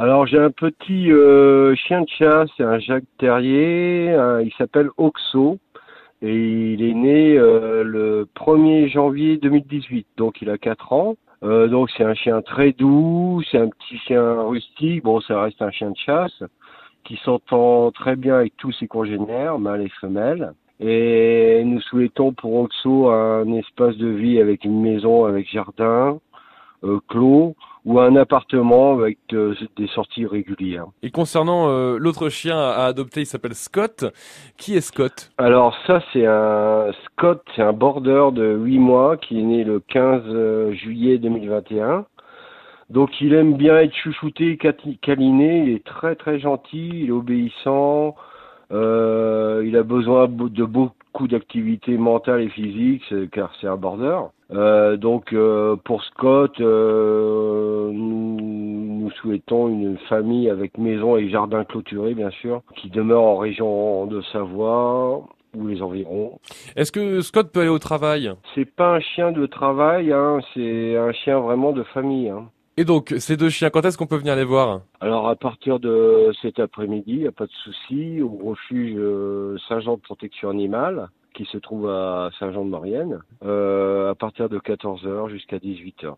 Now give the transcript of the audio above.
Alors j'ai un petit euh, chien de chasse, c'est un Jacques Terrier, euh, il s'appelle Oxo et il est né euh, le 1er janvier 2018, donc il a 4 ans. Euh, donc c'est un chien très doux, c'est un petit chien rustique, bon ça reste un chien de chasse qui s'entend très bien avec tous ses congénères, mâles et femelles. Et nous souhaitons pour Oxo un espace de vie avec une maison avec jardin, clos ou un appartement avec euh, des sorties régulières. Et concernant euh, l'autre chien à adopter, il s'appelle Scott. Qui est Scott? Alors ça c'est un Scott, c'est un border de 8 mois qui est né le 15 juillet 2021. Donc il aime bien être chouchouté, câliné, il est très très gentil, il est obéissant, euh, il a besoin de beaucoup d'activité mentale et physique car c'est un border. Euh, donc euh, pour Scott, euh, nous, nous, souhaitons une famille avec maison et jardin clôturé bien sûr, qui demeure en région de Savoie ou les environs. Est-ce que Scott peut aller au travail? C'est pas un chien de travail, hein, c'est un chien vraiment de famille. Hein. Et donc, ces deux chiens, quand est-ce qu'on peut venir les voir? Alors, à partir de cet après-midi, il n'y a pas de souci, au refuge euh, Saint-Jean de protection animale, qui se trouve à Saint-Jean-de-Maurienne, euh, à partir de 14h jusqu'à 18h.